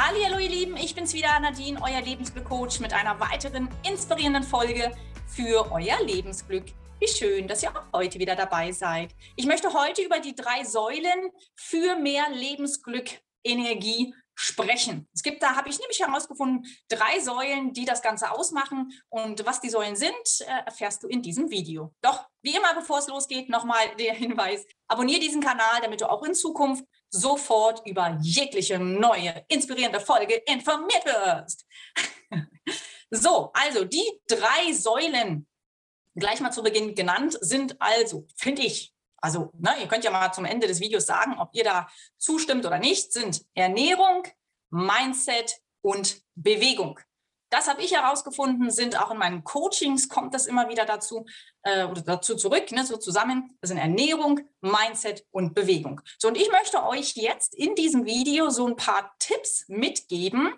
Hallo ihr Lieben, ich bin's wieder, Nadine, euer Lebensglückcoach mit einer weiteren inspirierenden Folge für euer Lebensglück. Wie schön, dass ihr auch heute wieder dabei seid. Ich möchte heute über die drei Säulen für mehr Lebensglück, Energie sprechen. Es gibt, da habe ich nämlich herausgefunden, drei Säulen, die das Ganze ausmachen. Und was die Säulen sind, äh, erfährst du in diesem Video. Doch, wie immer, bevor es losgeht, nochmal der Hinweis, abonniere diesen Kanal, damit du auch in Zukunft sofort über jegliche neue, inspirierende Folge informiert wirst. so, also die drei Säulen, gleich mal zu Beginn genannt, sind also, finde ich, also ne, ihr könnt ja mal zum Ende des Videos sagen, ob ihr da zustimmt oder nicht, sind Ernährung, Mindset und Bewegung. Das habe ich herausgefunden, sind auch in meinen Coachings, kommt das immer wieder dazu, äh, oder dazu zurück, ne, so zusammen. Das sind Ernährung, Mindset und Bewegung. So, und ich möchte euch jetzt in diesem Video so ein paar Tipps mitgeben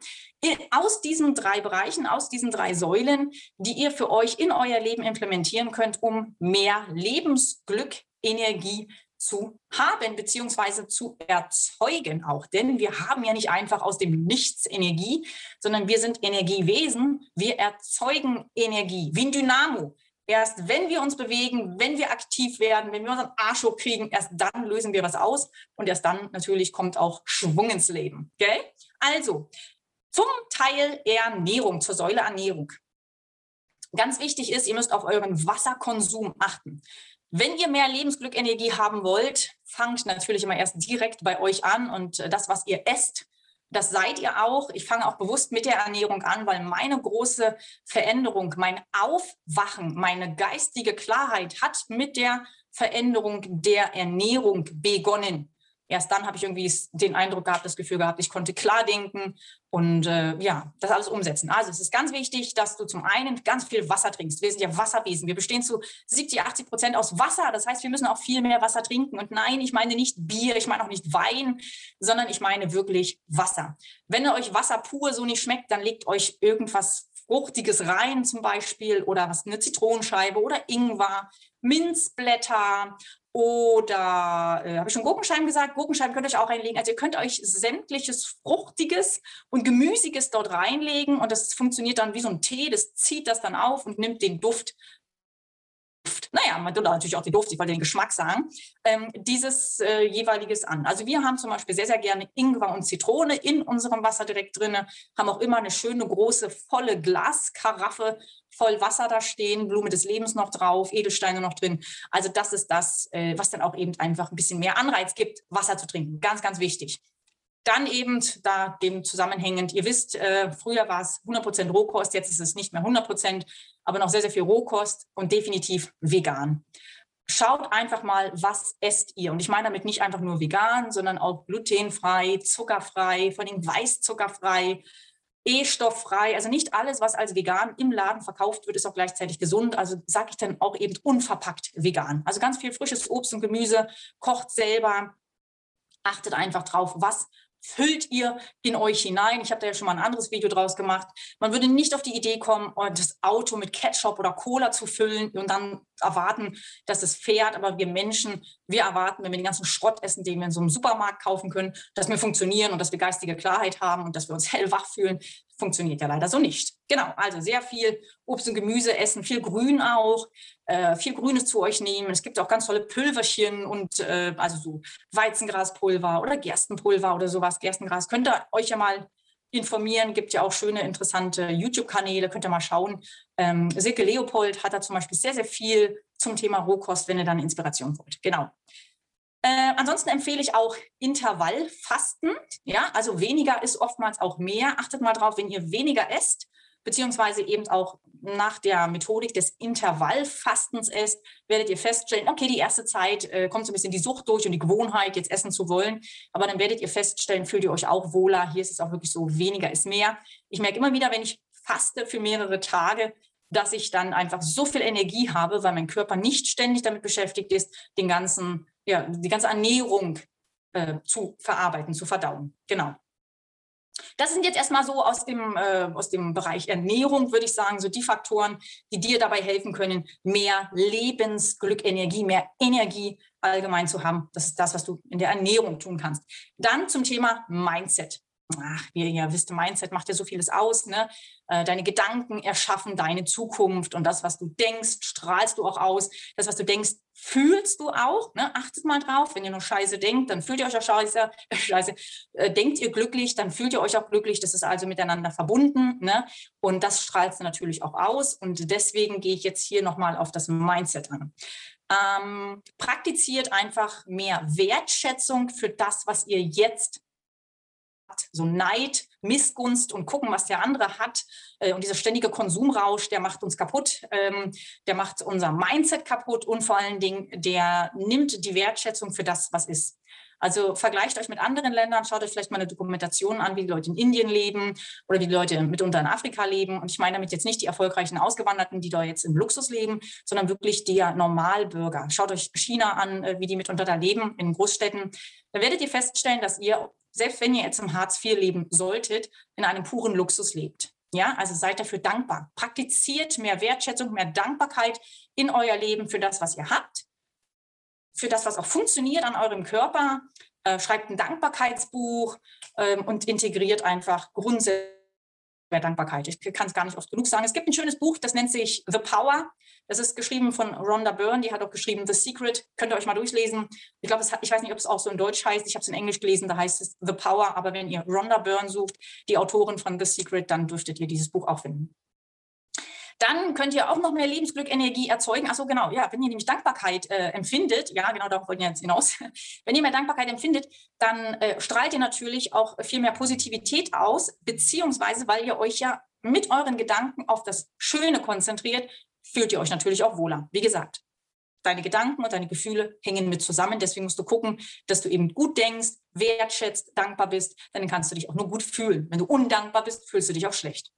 aus diesen drei Bereichen, aus diesen drei Säulen, die ihr für euch in euer Leben implementieren könnt, um mehr Lebensglück Energie zu haben beziehungsweise zu erzeugen auch. Denn wir haben ja nicht einfach aus dem Nichts Energie, sondern wir sind Energiewesen. Wir erzeugen Energie wie ein Dynamo. Erst wenn wir uns bewegen, wenn wir aktiv werden, wenn wir unseren Arsch hochkriegen, erst dann lösen wir was aus und erst dann natürlich kommt auch Schwung ins Leben. Gell? Also, zum Teil Ernährung, zur Säule Ernährung. Ganz wichtig ist, ihr müsst auf euren Wasserkonsum achten. Wenn ihr mehr Lebensglück, Energie haben wollt, fangt natürlich immer erst direkt bei euch an und äh, das, was ihr esst, das seid ihr auch. Ich fange auch bewusst mit der Ernährung an, weil meine große Veränderung, mein Aufwachen, meine geistige Klarheit hat mit der Veränderung der Ernährung begonnen erst dann habe ich irgendwie den Eindruck gehabt, das Gefühl gehabt, ich konnte klar denken und äh, ja, das alles umsetzen. Also es ist ganz wichtig, dass du zum einen ganz viel Wasser trinkst. Wir sind ja Wasserwesen. Wir bestehen zu 70, 80 Prozent aus Wasser. Das heißt, wir müssen auch viel mehr Wasser trinken. Und nein, ich meine nicht Bier, ich meine auch nicht Wein, sondern ich meine wirklich Wasser. Wenn euch Wasser pur so nicht schmeckt, dann legt euch irgendwas Fruchtiges rein zum Beispiel oder was eine Zitronenscheibe oder Ingwer, Minzblätter oder äh, habe ich schon Gurkenscheiben gesagt? Gurkenscheiben könnt ihr euch auch reinlegen. Also ihr könnt euch sämtliches Fruchtiges und Gemüsiges dort reinlegen und das funktioniert dann wie so ein Tee. Das zieht das dann auf und nimmt den Duft naja, man tut natürlich auch die Duft, ich wollte den Geschmack sagen, ähm, dieses äh, jeweiliges an. Also wir haben zum Beispiel sehr, sehr gerne Ingwer und Zitrone in unserem Wasser direkt drin, haben auch immer eine schöne, große, volle Glaskaraffe voll Wasser da stehen, Blume des Lebens noch drauf, Edelsteine noch drin. Also das ist das, äh, was dann auch eben einfach ein bisschen mehr Anreiz gibt, Wasser zu trinken. Ganz, ganz wichtig. Dann eben da dem zusammenhängend, ihr wisst, äh, früher war es 100% Rohkost, jetzt ist es nicht mehr 100%, aber noch sehr, sehr viel Rohkost und definitiv vegan. Schaut einfach mal, was esst ihr? Und ich meine damit nicht einfach nur vegan, sondern auch glutenfrei, zuckerfrei, vor allem weißzuckerfrei, E-stofffrei. Also nicht alles, was als vegan im Laden verkauft wird, ist auch gleichzeitig gesund. Also sage ich dann auch eben unverpackt vegan. Also ganz viel frisches Obst und Gemüse, kocht selber, achtet einfach drauf, was füllt ihr in euch hinein. Ich habe da ja schon mal ein anderes Video draus gemacht. Man würde nicht auf die Idee kommen, oh, das Auto mit Ketchup oder Cola zu füllen und dann erwarten, dass es fährt. Aber wir Menschen, wir erwarten, wenn wir den ganzen Schrott essen, den wir in so einem Supermarkt kaufen können, dass wir funktionieren und dass wir geistige Klarheit haben und dass wir uns hellwach fühlen. Funktioniert ja leider so nicht. Genau, also sehr viel Obst und Gemüse essen, viel Grün auch, äh, viel Grünes zu euch nehmen. Es gibt auch ganz tolle Pülverchen und äh, also so Weizengraspulver oder Gerstenpulver oder sowas. Gerstengras könnt ihr euch ja mal informieren. Gibt ja auch schöne, interessante YouTube-Kanäle, könnt ihr mal schauen. Ähm, Silke Leopold hat da zum Beispiel sehr, sehr viel zum Thema Rohkost, wenn ihr dann Inspiration wollt. Genau. Äh, ansonsten empfehle ich auch Intervallfasten. Ja, also weniger ist oftmals auch mehr. Achtet mal drauf, wenn ihr weniger esst, beziehungsweise eben auch nach der Methodik des Intervallfastens esst, werdet ihr feststellen, okay, die erste Zeit äh, kommt so ein bisschen die Sucht durch und die Gewohnheit, jetzt essen zu wollen. Aber dann werdet ihr feststellen, fühlt ihr euch auch wohler. Hier ist es auch wirklich so, weniger ist mehr. Ich merke immer wieder, wenn ich faste für mehrere Tage, dass ich dann einfach so viel Energie habe, weil mein Körper nicht ständig damit beschäftigt ist, den ganzen, ja, die ganze Ernährung äh, zu verarbeiten, zu verdauen. Genau. Das sind jetzt erstmal so aus dem, äh, aus dem Bereich Ernährung, würde ich sagen, so die Faktoren, die dir dabei helfen können, mehr Lebensglück, Energie, mehr Energie allgemein zu haben. Das ist das, was du in der Ernährung tun kannst. Dann zum Thema Mindset. Ach, wie ihr ja wisst, Mindset macht ja so vieles aus. Ne? Äh, deine Gedanken erschaffen deine Zukunft und das, was du denkst, strahlst du auch aus. Das, was du denkst, fühlst du auch. Ne? Achtet mal drauf, wenn ihr nur Scheiße denkt, dann fühlt ihr euch auch Scheiße. Scheiße. Äh, denkt ihr glücklich, dann fühlt ihr euch auch glücklich. Das ist also miteinander verbunden. Ne? Und das strahlt natürlich auch aus. Und deswegen gehe ich jetzt hier nochmal auf das Mindset an. Ähm, praktiziert einfach mehr Wertschätzung für das, was ihr jetzt so Neid, Missgunst und gucken, was der andere hat. Äh, und dieser ständige Konsumrausch, der macht uns kaputt, ähm, der macht unser Mindset kaputt und vor allen Dingen, der nimmt die Wertschätzung für das, was ist. Also vergleicht euch mit anderen Ländern, schaut euch vielleicht mal eine Dokumentation an, wie die Leute in Indien leben oder wie die Leute mitunter in Afrika leben. Und ich meine damit jetzt nicht die erfolgreichen Ausgewanderten, die da jetzt im Luxus leben, sondern wirklich der Normalbürger. Schaut euch China an, äh, wie die mitunter da leben in Großstädten. Da werdet ihr feststellen, dass ihr selbst wenn ihr jetzt im Hartz IV leben solltet, in einem puren Luxus lebt. Ja, also seid dafür dankbar. Praktiziert mehr Wertschätzung, mehr Dankbarkeit in euer Leben für das, was ihr habt, für das, was auch funktioniert an eurem Körper. Äh, schreibt ein Dankbarkeitsbuch ähm, und integriert einfach Grundsätze der Dankbarkeit. Ich kann es gar nicht oft genug sagen. Es gibt ein schönes Buch, das nennt sich The Power. Das ist geschrieben von Rhonda Byrne, die hat auch geschrieben The Secret. Könnt ihr euch mal durchlesen. Ich glaube, ich weiß nicht, ob es auch so in Deutsch heißt. Ich habe es in Englisch gelesen, da heißt es The Power. Aber wenn ihr Rhonda Byrne sucht, die Autorin von The Secret, dann dürftet ihr dieses Buch auch finden. Dann könnt ihr auch noch mehr Lebensglück, Energie erzeugen. Ach so, genau. Ja, wenn ihr nämlich Dankbarkeit äh, empfindet, ja, genau, darauf wollen wir jetzt hinaus. wenn ihr mehr Dankbarkeit empfindet, dann äh, strahlt ihr natürlich auch viel mehr Positivität aus, beziehungsweise, weil ihr euch ja mit euren Gedanken auf das Schöne konzentriert, fühlt ihr euch natürlich auch wohler. Wie gesagt, deine Gedanken und deine Gefühle hängen mit zusammen. Deswegen musst du gucken, dass du eben gut denkst, wertschätzt, dankbar bist. Dann kannst du dich auch nur gut fühlen. Wenn du undankbar bist, fühlst du dich auch schlecht.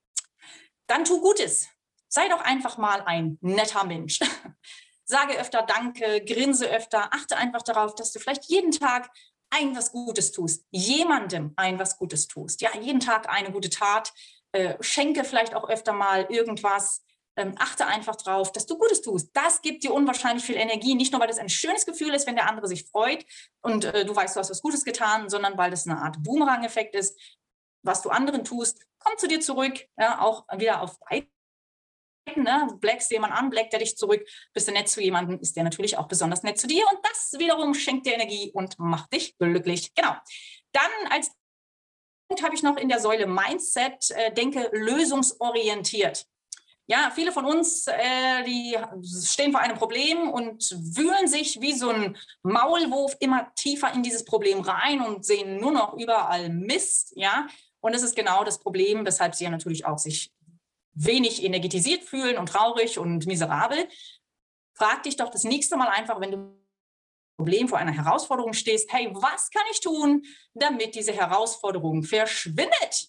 Dann tu Gutes. Sei doch einfach mal ein netter Mensch. Sage öfter Danke, grinse öfter, achte einfach darauf, dass du vielleicht jeden Tag ein was Gutes tust, jemandem ein was Gutes tust. Ja, jeden Tag eine gute Tat. Äh, schenke vielleicht auch öfter mal irgendwas. Ähm, achte einfach darauf, dass du Gutes tust. Das gibt dir unwahrscheinlich viel Energie. Nicht nur, weil das ein schönes Gefühl ist, wenn der andere sich freut und äh, du weißt, du hast was Gutes getan, sondern weil das eine Art Boomerang-Effekt ist. Was du anderen tust, kommt zu dir zurück, ja, auch wieder auf ne? Blackst jemand an, blackt er dich zurück, bist du nett zu jemandem, ist der natürlich auch besonders nett zu dir und das wiederum schenkt dir Energie und macht dich glücklich. Genau. Dann als Punkt habe ich noch in der Säule Mindset, äh, denke lösungsorientiert. Ja, viele von uns, äh, die stehen vor einem Problem und wühlen sich wie so ein Maulwurf immer tiefer in dieses Problem rein und sehen nur noch überall Mist, ja. Und das ist genau das Problem, weshalb sie ja natürlich auch sich wenig energetisiert fühlen und traurig und miserabel, frag dich doch das nächste Mal einfach, wenn du Problem vor einer Herausforderung stehst, hey, was kann ich tun, damit diese Herausforderung verschwindet?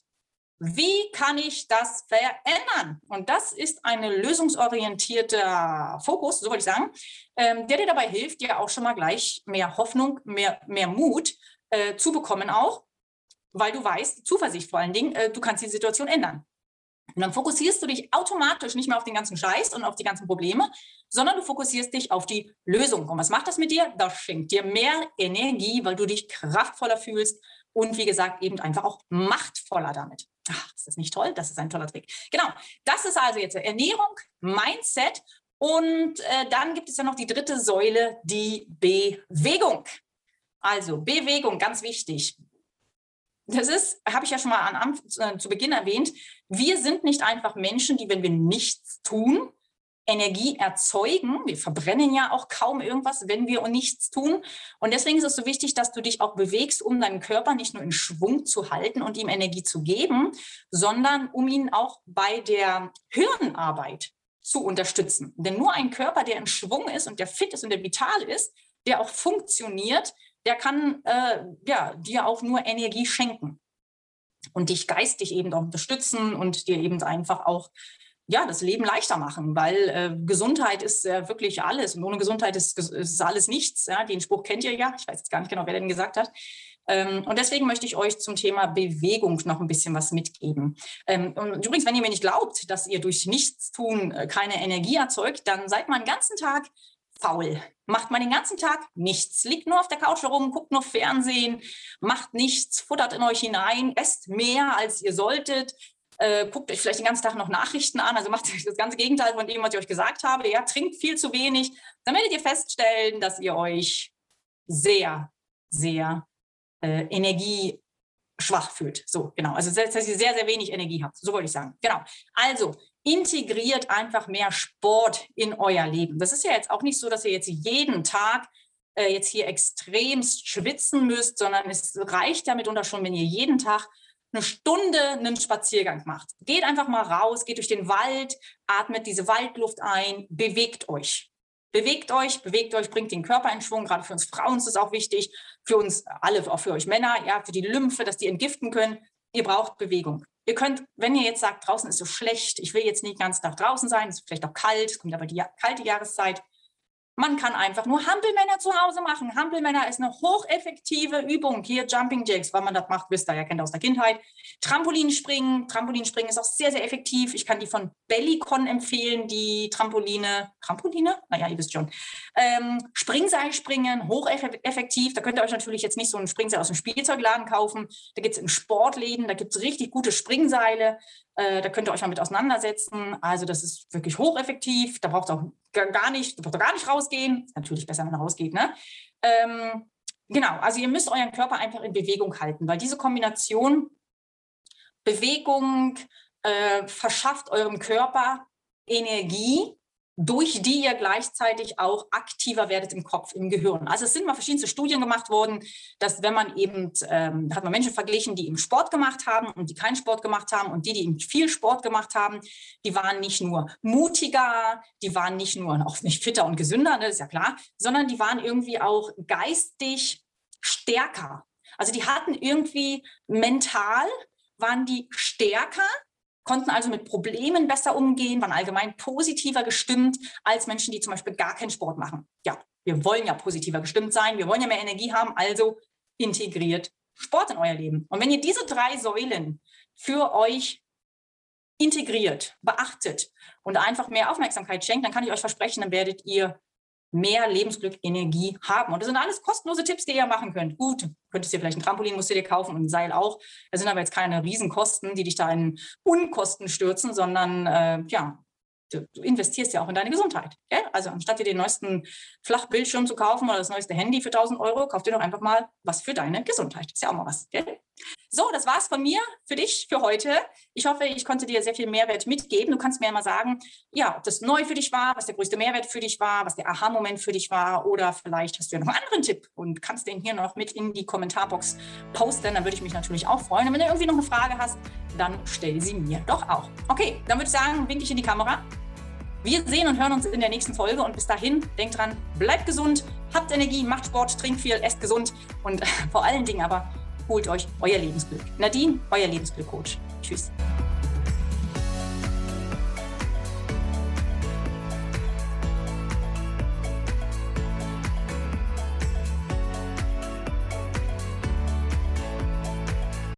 Wie kann ich das verändern? Und das ist ein lösungsorientierter Fokus, so würde ich sagen, ähm, der dir dabei hilft, dir auch schon mal gleich mehr Hoffnung, mehr, mehr Mut äh, zu bekommen auch, weil du weißt, Zuversicht vor allen Dingen, äh, du kannst die Situation ändern. Und dann fokussierst du dich automatisch nicht mehr auf den ganzen Scheiß und auf die ganzen Probleme, sondern du fokussierst dich auf die Lösung. Und was macht das mit dir? Das schenkt dir mehr Energie, weil du dich kraftvoller fühlst und wie gesagt eben einfach auch machtvoller damit. Ach, ist das nicht toll? Das ist ein toller Trick. Genau, das ist also jetzt Ernährung, Mindset und äh, dann gibt es ja noch die dritte Säule, die Bewegung. Also Bewegung, ganz wichtig. Das ist, habe ich ja schon mal an, äh, zu Beginn erwähnt, wir sind nicht einfach Menschen, die, wenn wir nichts tun, Energie erzeugen. Wir verbrennen ja auch kaum irgendwas, wenn wir nichts tun. Und deswegen ist es so wichtig, dass du dich auch bewegst, um deinen Körper nicht nur in Schwung zu halten und ihm Energie zu geben, sondern um ihn auch bei der Hirnarbeit zu unterstützen. Denn nur ein Körper, der in Schwung ist und der fit ist und der vital ist, der auch funktioniert, der kann äh, ja, dir auch nur Energie schenken und dich geistig eben auch unterstützen und dir eben einfach auch ja, das Leben leichter machen, weil äh, Gesundheit ist äh, wirklich alles und ohne Gesundheit ist, ist alles nichts. Ja? Den Spruch kennt ihr ja. Ich weiß jetzt gar nicht genau, wer den gesagt hat. Ähm, und deswegen möchte ich euch zum Thema Bewegung noch ein bisschen was mitgeben. Ähm, und übrigens, wenn ihr mir nicht glaubt, dass ihr durch Nichtstun äh, keine Energie erzeugt, dann seid mal einen ganzen Tag faul. Macht man den ganzen Tag nichts, liegt nur auf der Couch herum, guckt nur Fernsehen, macht nichts, futtert in euch hinein, esst mehr, als ihr solltet, äh, guckt euch vielleicht den ganzen Tag noch Nachrichten an, also macht das ganze Gegenteil von dem, was ich euch gesagt habe. Ja, trinkt viel zu wenig. Dann werdet ihr feststellen, dass ihr euch sehr, sehr äh, energieschwach fühlt. So, genau. Also, dass ihr sehr, sehr wenig Energie habt. So wollte ich sagen. Genau. Also, integriert einfach mehr Sport in euer Leben. Das ist ja jetzt auch nicht so, dass ihr jetzt jeden Tag äh, jetzt hier extremst schwitzen müsst, sondern es reicht ja mitunter schon, wenn ihr jeden Tag eine Stunde einen Spaziergang macht. Geht einfach mal raus, geht durch den Wald, atmet diese Waldluft ein, bewegt euch. Bewegt euch, bewegt euch, bringt den Körper in Schwung. Gerade für uns Frauen ist es auch wichtig, für uns alle, auch für euch Männer, ja, für die Lymphe, dass die entgiften können. Ihr braucht Bewegung. Ihr könnt, wenn ihr jetzt sagt, draußen ist so schlecht, ich will jetzt nicht ganz nach draußen sein, es ist vielleicht auch kalt, es kommt aber die kalte Jahreszeit, man kann einfach nur Hampelmänner zu Hause machen. Hampelmänner ist eine hocheffektive Übung. Hier Jumping Jacks, weil man das macht, wisst ihr ja, kennt aus der Kindheit. Trampolinspringen. Trampolinspringen ist auch sehr, sehr effektiv. Ich kann die von Bellycon empfehlen, die Trampoline. Trampoline? Naja, ihr wisst schon. Ähm, Springseilspringen, hocheffektiv. Da könnt ihr euch natürlich jetzt nicht so ein Springseil aus dem Spielzeugladen kaufen. Da gibt es in Sportläden, da gibt es richtig gute Springseile. Äh, da könnt ihr euch mal mit auseinandersetzen. Also das ist wirklich hocheffektiv. Da braucht ihr auch gar nicht, braucht ihr gar nicht rausgehen. Natürlich besser, wenn man rausgeht. Ne? Ähm, genau, also ihr müsst euren Körper einfach in Bewegung halten, weil diese Kombination Bewegung äh, verschafft eurem Körper Energie durch die ihr gleichzeitig auch aktiver werdet im Kopf, im Gehirn. Also es sind mal verschiedenste Studien gemacht worden, dass wenn man eben, ähm, hat man Menschen verglichen, die eben Sport gemacht haben und die keinen Sport gemacht haben und die, die eben viel Sport gemacht haben, die waren nicht nur mutiger, die waren nicht nur auch nicht fitter und gesünder, ne, ist ja klar, sondern die waren irgendwie auch geistig stärker. Also die hatten irgendwie mental, waren die stärker konnten also mit Problemen besser umgehen, waren allgemein positiver gestimmt als Menschen, die zum Beispiel gar keinen Sport machen. Ja, wir wollen ja positiver gestimmt sein, wir wollen ja mehr Energie haben, also integriert Sport in euer Leben. Und wenn ihr diese drei Säulen für euch integriert, beachtet und einfach mehr Aufmerksamkeit schenkt, dann kann ich euch versprechen, dann werdet ihr mehr Lebensglück, Energie haben. Und das sind alles kostenlose Tipps, die ihr machen könnt. Gut, könntest dir vielleicht ein Trampolin, musst du dir kaufen und ein Seil auch. Das sind aber jetzt keine Riesenkosten, die dich da in Unkosten stürzen, sondern äh, ja, du, du, investierst ja auch in deine Gesundheit. Gell? Also anstatt dir den neuesten Flachbildschirm zu kaufen oder das neueste Handy für 1000 Euro, kauf dir doch einfach mal was für deine Gesundheit. Ist ja auch mal was. Gell? So, das war's von mir für dich für heute. Ich hoffe, ich konnte dir sehr viel Mehrwert mitgeben. Du kannst mir mal sagen, ja, ob das neu für dich war, was der größte Mehrwert für dich war, was der Aha-Moment für dich war oder vielleicht hast du ja noch einen anderen Tipp und kannst den hier noch mit in die Kommentarbox posten. Dann würde ich mich natürlich auch freuen. Und wenn du irgendwie noch eine Frage hast, dann stell sie mir doch auch. Okay, dann würde ich sagen, winke ich in die Kamera. Wir sehen und hören uns in der nächsten Folge und bis dahin, denkt dran, bleibt gesund, habt Energie, macht Sport, trinkt viel, esst gesund und vor allen Dingen aber holt euch euer Lebensglück. Nadine, euer Lebensglück-Coach. Tschüss.